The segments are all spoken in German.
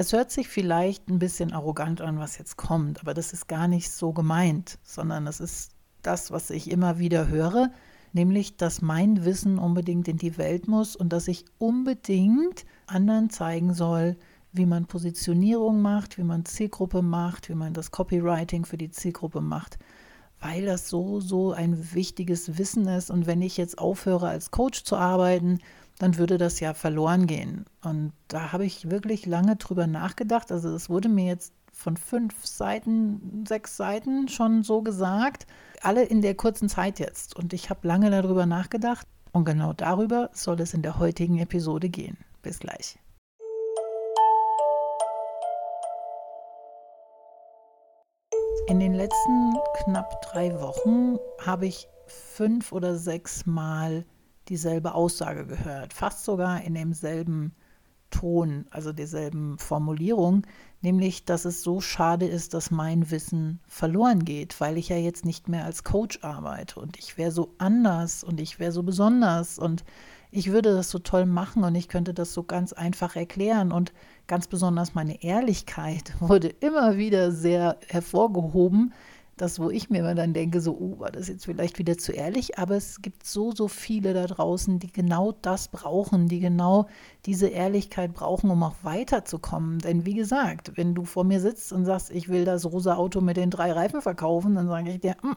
Es hört sich vielleicht ein bisschen arrogant an, was jetzt kommt, aber das ist gar nicht so gemeint, sondern es ist das, was ich immer wieder höre, nämlich, dass mein Wissen unbedingt in die Welt muss und dass ich unbedingt anderen zeigen soll, wie man Positionierung macht, wie man Zielgruppe macht, wie man das Copywriting für die Zielgruppe macht, weil das so, so ein wichtiges Wissen ist. Und wenn ich jetzt aufhöre, als Coach zu arbeiten, dann würde das ja verloren gehen. Und da habe ich wirklich lange drüber nachgedacht. Also es wurde mir jetzt von fünf Seiten, sechs Seiten schon so gesagt. Alle in der kurzen Zeit jetzt. Und ich habe lange darüber nachgedacht. Und genau darüber soll es in der heutigen Episode gehen. Bis gleich. In den letzten knapp drei Wochen habe ich fünf oder sechs Mal dieselbe Aussage gehört, fast sogar in demselben Ton, also derselben Formulierung, nämlich, dass es so schade ist, dass mein Wissen verloren geht, weil ich ja jetzt nicht mehr als Coach arbeite und ich wäre so anders und ich wäre so besonders und ich würde das so toll machen und ich könnte das so ganz einfach erklären. Und ganz besonders meine Ehrlichkeit wurde immer wieder sehr hervorgehoben, das, wo ich mir dann denke, so, oh, war das jetzt vielleicht wieder zu ehrlich, aber es gibt so, so viele da draußen, die genau das brauchen, die genau diese Ehrlichkeit brauchen, um auch weiterzukommen. Denn wie gesagt, wenn du vor mir sitzt und sagst, ich will das rosa Auto mit den drei Reifen verkaufen, dann sage ich dir, hm,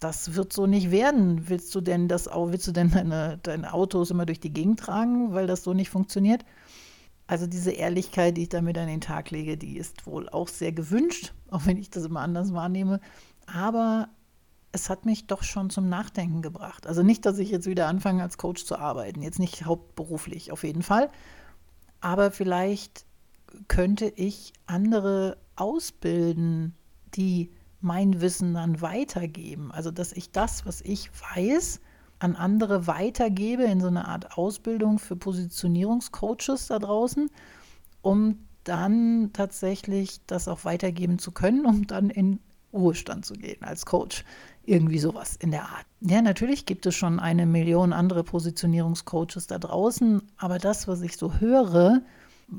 das wird so nicht werden. Willst du denn das willst du denn deine, deine Autos immer durch die Gegend tragen, weil das so nicht funktioniert? Also diese Ehrlichkeit, die ich damit an den Tag lege, die ist wohl auch sehr gewünscht, auch wenn ich das immer anders wahrnehme. Aber es hat mich doch schon zum Nachdenken gebracht. Also nicht, dass ich jetzt wieder anfange, als Coach zu arbeiten, jetzt nicht hauptberuflich auf jeden Fall, aber vielleicht könnte ich andere ausbilden, die mein Wissen dann weitergeben. Also dass ich das, was ich weiß, an andere weitergebe in so eine Art Ausbildung für Positionierungscoaches da draußen, um dann tatsächlich das auch weitergeben zu können, um dann in Ruhestand zu gehen als Coach. Irgendwie sowas in der Art. Ja, natürlich gibt es schon eine Million andere Positionierungscoaches da draußen, aber das, was ich so höre,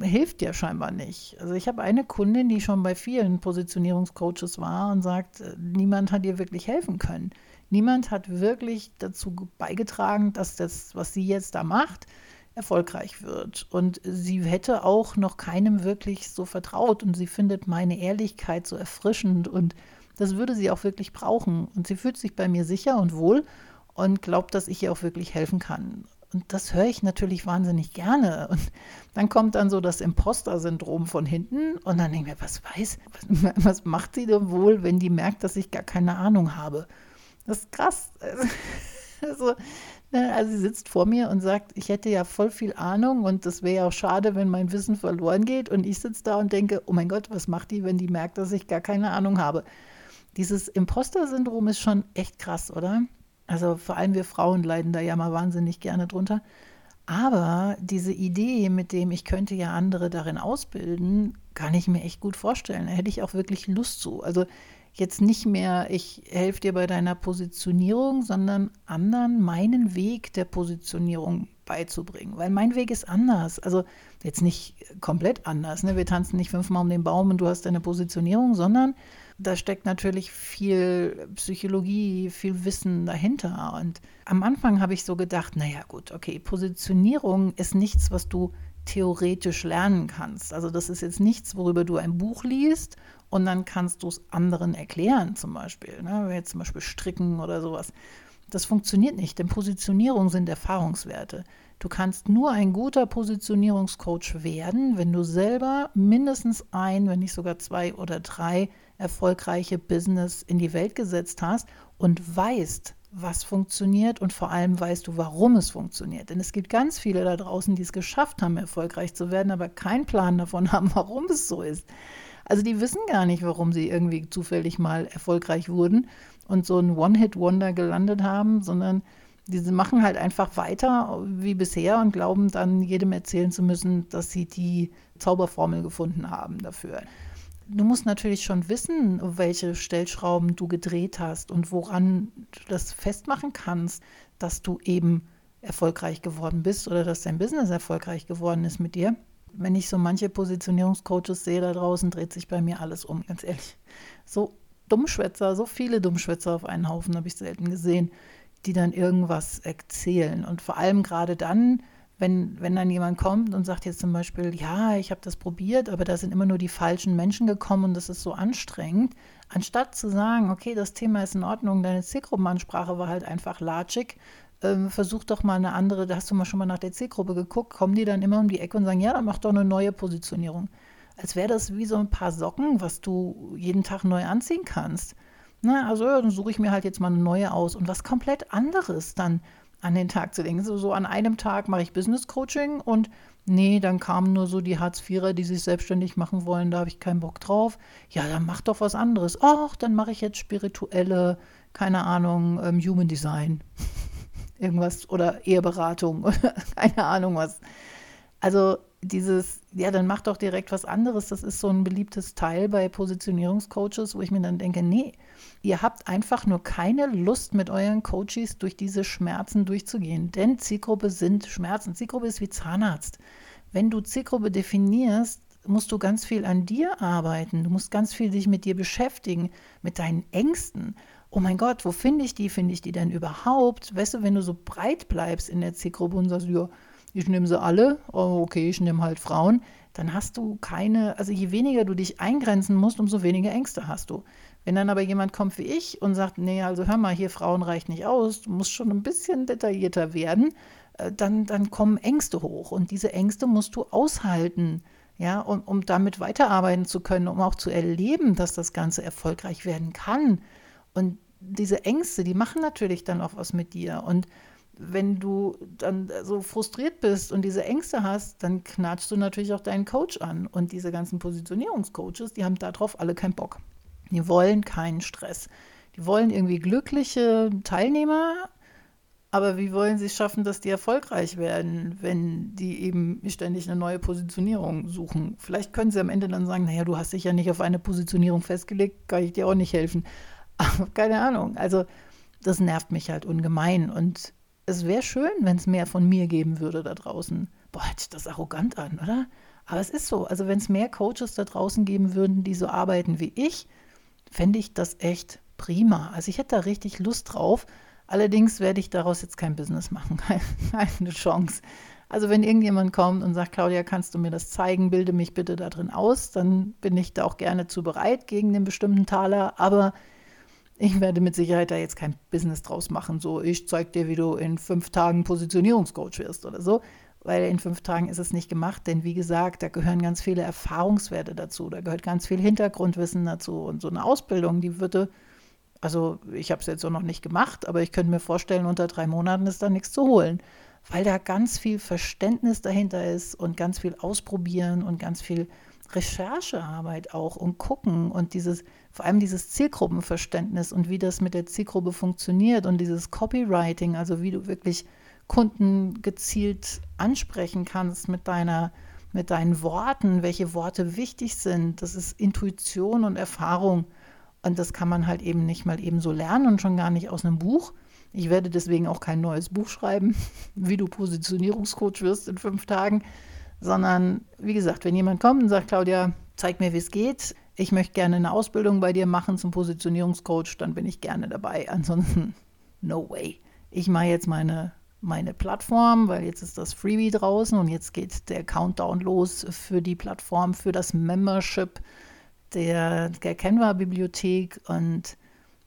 hilft ja scheinbar nicht. Also ich habe eine Kundin, die schon bei vielen Positionierungscoaches war und sagt, äh, niemand hat ihr wirklich helfen können. Niemand hat wirklich dazu beigetragen, dass das, was sie jetzt da macht, erfolgreich wird. Und sie hätte auch noch keinem wirklich so vertraut. Und sie findet meine Ehrlichkeit so erfrischend. Und das würde sie auch wirklich brauchen. Und sie fühlt sich bei mir sicher und wohl und glaubt, dass ich ihr auch wirklich helfen kann. Und das höre ich natürlich wahnsinnig gerne. Und dann kommt dann so das Imposter-Syndrom von hinten. Und dann denke ich mir, was weiß, was, was macht sie denn wohl, wenn die merkt, dass ich gar keine Ahnung habe? Das ist krass. Also, ne, also sie sitzt vor mir und sagt, ich hätte ja voll viel Ahnung und das wäre ja auch schade, wenn mein Wissen verloren geht. Und ich sitze da und denke, oh mein Gott, was macht die, wenn die merkt, dass ich gar keine Ahnung habe? Dieses Imposter-Syndrom ist schon echt krass, oder? Also vor allem wir Frauen leiden da ja mal wahnsinnig gerne drunter. Aber diese Idee, mit dem ich könnte ja andere darin ausbilden, kann ich mir echt gut vorstellen. Da hätte ich auch wirklich Lust zu. Also jetzt nicht mehr, ich helfe dir bei deiner Positionierung, sondern anderen meinen Weg der Positionierung beizubringen. Weil mein Weg ist anders. Also jetzt nicht komplett anders. Ne? Wir tanzen nicht fünfmal um den Baum und du hast deine Positionierung, sondern da steckt natürlich viel Psychologie, viel Wissen dahinter. Und am Anfang habe ich so gedacht, naja gut, okay, Positionierung ist nichts, was du theoretisch lernen kannst. Also das ist jetzt nichts, worüber du ein Buch liest und dann kannst du es anderen erklären, zum Beispiel. Ne? Jetzt zum Beispiel stricken oder sowas. Das funktioniert nicht, denn Positionierung sind Erfahrungswerte. Du kannst nur ein guter Positionierungscoach werden, wenn du selber mindestens ein, wenn nicht sogar zwei oder drei erfolgreiche Business in die Welt gesetzt hast und weißt, was funktioniert und vor allem weißt du, warum es funktioniert. Denn es gibt ganz viele da draußen, die es geschafft haben, erfolgreich zu werden, aber keinen Plan davon haben, warum es so ist. Also die wissen gar nicht, warum sie irgendwie zufällig mal erfolgreich wurden und so ein One-Hit-Wonder gelandet haben, sondern diese machen halt einfach weiter wie bisher und glauben dann jedem erzählen zu müssen, dass sie die Zauberformel gefunden haben dafür. Du musst natürlich schon wissen, welche Stellschrauben du gedreht hast und woran du das festmachen kannst, dass du eben erfolgreich geworden bist oder dass dein Business erfolgreich geworden ist mit dir. wenn ich so manche Positionierungscoaches sehe da draußen, dreht sich bei mir alles um, ganz ehrlich. So Dummschwätzer, so viele Dummschwätzer auf einen Haufen habe ich selten gesehen, die dann irgendwas erzählen. Und vor allem gerade dann, wenn, wenn dann jemand kommt und sagt jetzt zum Beispiel, ja, ich habe das probiert, aber da sind immer nur die falschen Menschen gekommen und das ist so anstrengend, anstatt zu sagen, okay, das Thema ist in Ordnung, deine Zielgruppenansprache war halt einfach latschig, ähm, versuch doch mal eine andere, da hast du mal schon mal nach der Zielgruppe geguckt, kommen die dann immer um die Ecke und sagen, ja, dann mach doch eine neue Positionierung. Als wäre das wie so ein paar Socken, was du jeden Tag neu anziehen kannst. Na, also ja, dann suche ich mir halt jetzt mal eine neue aus und was komplett anderes dann an den Tag zu legen. So, so an einem Tag mache ich Business Coaching und nee, dann kamen nur so die Hartz-IVer, die sich selbstständig machen wollen, da habe ich keinen Bock drauf. Ja, dann mach doch was anderes. Ach, dann mache ich jetzt spirituelle, keine Ahnung, ähm, Human Design. Irgendwas oder Eheberatung oder keine Ahnung was. Also dieses, ja, dann mach doch direkt was anderes. Das ist so ein beliebtes Teil bei Positionierungscoaches, wo ich mir dann denke, nee, ihr habt einfach nur keine Lust, mit euren Coaches durch diese Schmerzen durchzugehen. Denn Zielgruppe sind Schmerzen. Zielgruppe ist wie Zahnarzt. Wenn du Zielgruppe definierst, musst du ganz viel an dir arbeiten. Du musst ganz viel dich mit dir beschäftigen, mit deinen Ängsten. Oh mein Gott, wo finde ich die? Finde ich die denn überhaupt? Weißt du, wenn du so breit bleibst in der Zielgruppe und sagst, ja, ich nehme sie alle, oh, okay, ich nehme halt Frauen, dann hast du keine, also je weniger du dich eingrenzen musst, umso weniger Ängste hast du. Wenn dann aber jemand kommt wie ich und sagt, nee, also hör mal, hier Frauen reicht nicht aus, du musst schon ein bisschen detaillierter werden, äh, dann, dann kommen Ängste hoch und diese Ängste musst du aushalten, ja, um, um damit weiterarbeiten zu können, um auch zu erleben, dass das Ganze erfolgreich werden kann. Und diese Ängste, die machen natürlich dann auch was mit dir und wenn du dann so frustriert bist und diese Ängste hast, dann knatschst du natürlich auch deinen Coach an. Und diese ganzen Positionierungscoaches, die haben darauf alle keinen Bock. Die wollen keinen Stress. Die wollen irgendwie glückliche Teilnehmer, aber wie wollen sie es schaffen, dass die erfolgreich werden, wenn die eben ständig eine neue Positionierung suchen? Vielleicht können sie am Ende dann sagen, naja, du hast dich ja nicht auf eine Positionierung festgelegt, kann ich dir auch nicht helfen. Aber keine Ahnung. Also das nervt mich halt ungemein. Und es wäre schön, wenn es mehr von mir geben würde da draußen. Boah, hört sich das arrogant an, oder? Aber es ist so. Also wenn es mehr Coaches da draußen geben würden, die so arbeiten wie ich, fände ich das echt prima. Also ich hätte da richtig Lust drauf. Allerdings werde ich daraus jetzt kein Business machen. Keine Chance. Also wenn irgendjemand kommt und sagt, Claudia, kannst du mir das zeigen, bilde mich bitte da drin aus, dann bin ich da auch gerne zu bereit gegen den bestimmten Taler. Aber ich werde mit Sicherheit da jetzt kein Business draus machen, so ich zeige dir, wie du in fünf Tagen Positionierungscoach wirst oder so, weil in fünf Tagen ist es nicht gemacht, denn wie gesagt, da gehören ganz viele Erfahrungswerte dazu, da gehört ganz viel Hintergrundwissen dazu und so eine Ausbildung, die würde, also ich habe es jetzt so noch nicht gemacht, aber ich könnte mir vorstellen, unter drei Monaten ist da nichts zu holen, weil da ganz viel Verständnis dahinter ist und ganz viel ausprobieren und ganz viel Recherchearbeit auch und gucken und dieses, vor allem dieses Zielgruppenverständnis und wie das mit der Zielgruppe funktioniert und dieses Copywriting, also wie du wirklich Kunden gezielt ansprechen kannst mit deiner mit deinen Worten, welche Worte wichtig sind. Das ist Intuition und Erfahrung. Und das kann man halt eben nicht mal eben so lernen und schon gar nicht aus einem Buch. Ich werde deswegen auch kein neues Buch schreiben, wie du Positionierungscoach wirst in fünf Tagen sondern wie gesagt, wenn jemand kommt und sagt, Claudia, zeig mir, wie es geht, ich möchte gerne eine Ausbildung bei dir machen zum Positionierungscoach, dann bin ich gerne dabei. Ansonsten, no way. Ich mache jetzt meine, meine Plattform, weil jetzt ist das Freebie draußen und jetzt geht der Countdown los für die Plattform, für das Membership der, der Canva-Bibliothek und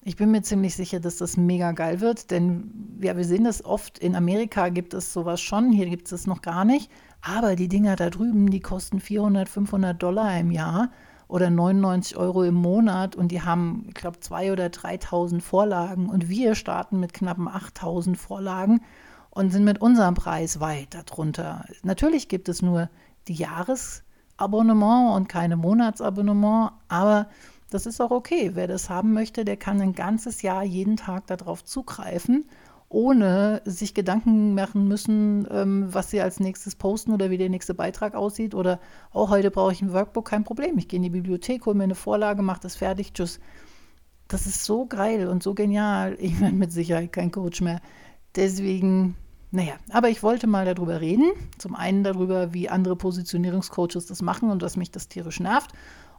ich bin mir ziemlich sicher, dass das mega geil wird, denn ja, wir sehen das oft. In Amerika gibt es sowas schon, hier gibt es es noch gar nicht. Aber die Dinger da drüben, die kosten 400, 500 Dollar im Jahr oder 99 Euro im Monat und die haben, ich glaube, 2.000 oder 3.000 Vorlagen und wir starten mit knappen 8.000 Vorlagen und sind mit unserem Preis weit darunter. Natürlich gibt es nur die Jahresabonnement und keine Monatsabonnement, aber das ist auch okay. Wer das haben möchte, der kann ein ganzes Jahr jeden Tag darauf zugreifen ohne sich Gedanken machen müssen, ähm, was sie als nächstes posten oder wie der nächste Beitrag aussieht oder oh, heute brauche ich ein Workbook, kein Problem. Ich gehe in die Bibliothek, hole mir eine Vorlage, mache das fertig, tschüss. Das ist so geil und so genial. Ich bin mit Sicherheit kein Coach mehr. Deswegen, Naja, aber ich wollte mal darüber reden. Zum einen darüber, wie andere Positionierungscoaches das machen und dass mich das tierisch nervt.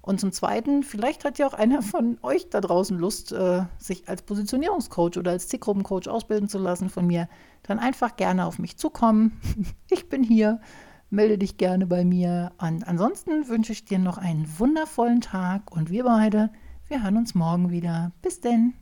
Und zum Zweiten, vielleicht hat ja auch einer von euch da draußen Lust, äh, sich als Positionierungscoach oder als Zielgruppencoach ausbilden zu lassen von mir. Dann einfach gerne auf mich zukommen. Ich bin hier. Melde dich gerne bei mir. Und ansonsten wünsche ich dir noch einen wundervollen Tag und wir beide, wir hören uns morgen wieder. Bis denn.